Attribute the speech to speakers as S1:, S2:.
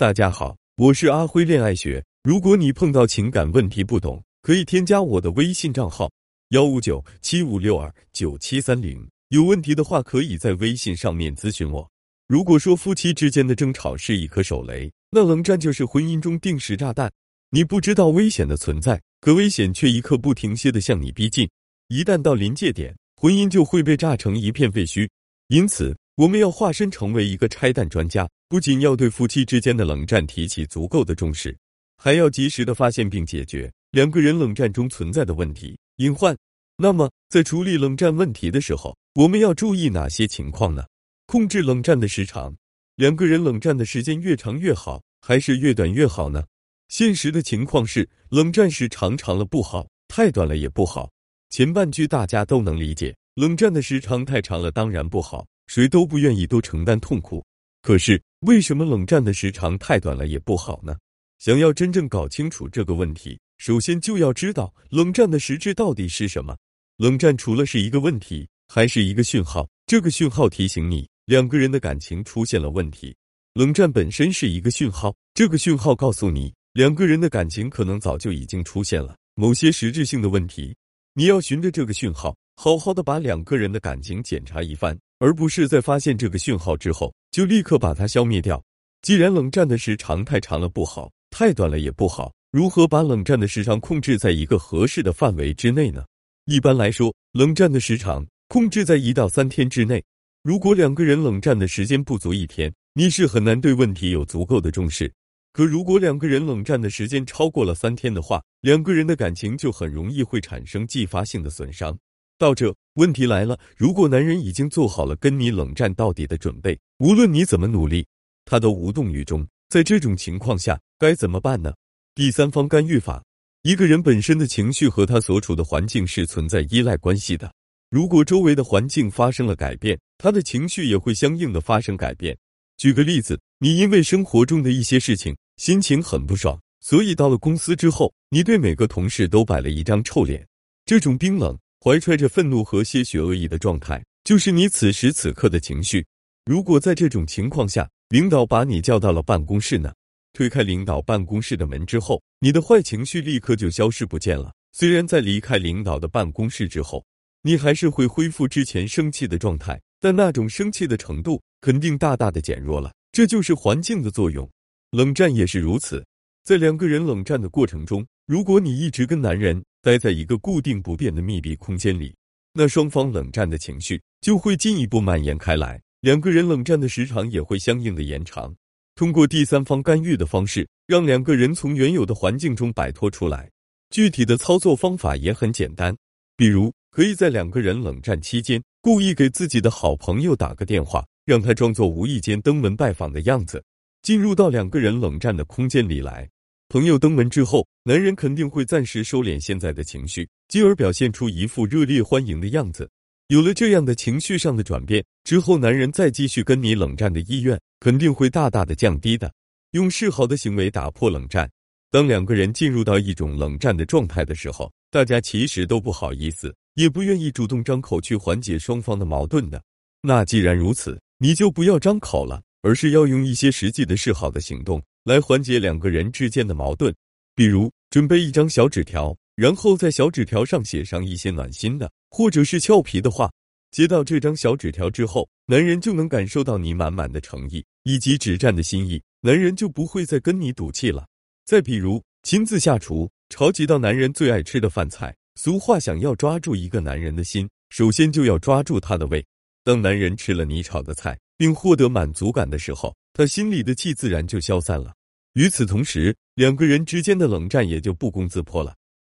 S1: 大家好，我是阿辉恋爱学。如果你碰到情感问题不懂，可以添加我的微信账号幺五九七五六二九七三零。有问题的话，可以在微信上面咨询我。如果说夫妻之间的争吵是一颗手雷，那冷战就是婚姻中定时炸弹。你不知道危险的存在，可危险却一刻不停歇的向你逼近。一旦到临界点，婚姻就会被炸成一片废墟。因此，我们要化身成为一个拆弹专家。不仅要对夫妻之间的冷战提起足够的重视，还要及时的发现并解决两个人冷战中存在的问题隐患。那么，在处理冷战问题的时候，我们要注意哪些情况呢？控制冷战的时长，两个人冷战的时间越长越好，还是越短越好呢？现实的情况是，冷战时长长了不好，太短了也不好。前半句大家都能理解，冷战的时长太长了当然不好，谁都不愿意多承担痛苦。可是，为什么冷战的时长太短了也不好呢？想要真正搞清楚这个问题，首先就要知道冷战的实质到底是什么。冷战除了是一个问题，还是一个讯号。这个讯号提醒你两个人的感情出现了问题。冷战本身是一个讯号，这个讯号告诉你两个人的感情可能早就已经出现了某些实质性的问题。你要循着这个讯号，好好的把两个人的感情检查一番。而不是在发现这个讯号之后就立刻把它消灭掉。既然冷战的时长太长了不好，太短了也不好，如何把冷战的时长控制在一个合适的范围之内呢？一般来说，冷战的时长控制在一到三天之内。如果两个人冷战的时间不足一天，你是很难对问题有足够的重视。可如果两个人冷战的时间超过了三天的话，两个人的感情就很容易会产生继发性的损伤。到这。问题来了，如果男人已经做好了跟你冷战到底的准备，无论你怎么努力，他都无动于衷。在这种情况下，该怎么办呢？第三方干预法。一个人本身的情绪和他所处的环境是存在依赖关系的。如果周围的环境发生了改变，他的情绪也会相应的发生改变。举个例子，你因为生活中的一些事情心情很不爽，所以到了公司之后，你对每个同事都摆了一张臭脸。这种冰冷。怀揣着愤怒和些许恶意的状态，就是你此时此刻的情绪。如果在这种情况下，领导把你叫到了办公室呢？推开领导办公室的门之后，你的坏情绪立刻就消失不见了。虽然在离开领导的办公室之后，你还是会恢复之前生气的状态，但那种生气的程度肯定大大的减弱了。这就是环境的作用。冷战也是如此，在两个人冷战的过程中，如果你一直跟男人。待在一个固定不变的密闭空间里，那双方冷战的情绪就会进一步蔓延开来，两个人冷战的时长也会相应的延长。通过第三方干预的方式，让两个人从原有的环境中摆脱出来。具体的操作方法也很简单，比如可以在两个人冷战期间，故意给自己的好朋友打个电话，让他装作无意间登门拜访的样子，进入到两个人冷战的空间里来。朋友登门之后，男人肯定会暂时收敛现在的情绪，继而表现出一副热烈欢迎的样子。有了这样的情绪上的转变之后，男人再继续跟你冷战的意愿肯定会大大的降低的。用示好的行为打破冷战。当两个人进入到一种冷战的状态的时候，大家其实都不好意思，也不愿意主动张口去缓解双方的矛盾的。那既然如此，你就不要张口了，而是要用一些实际的示好的行动。来缓解两个人之间的矛盾，比如准备一张小纸条，然后在小纸条上写上一些暖心的或者是俏皮的话。接到这张小纸条之后，男人就能感受到你满满的诚意以及止战的心意，男人就不会再跟你赌气了。再比如亲自下厨炒几道男人最爱吃的饭菜。俗话想要抓住一个男人的心，首先就要抓住他的胃。当男人吃了你炒的菜，并获得满足感的时候。他心里的气自然就消散了。与此同时，两个人之间的冷战也就不攻自破了。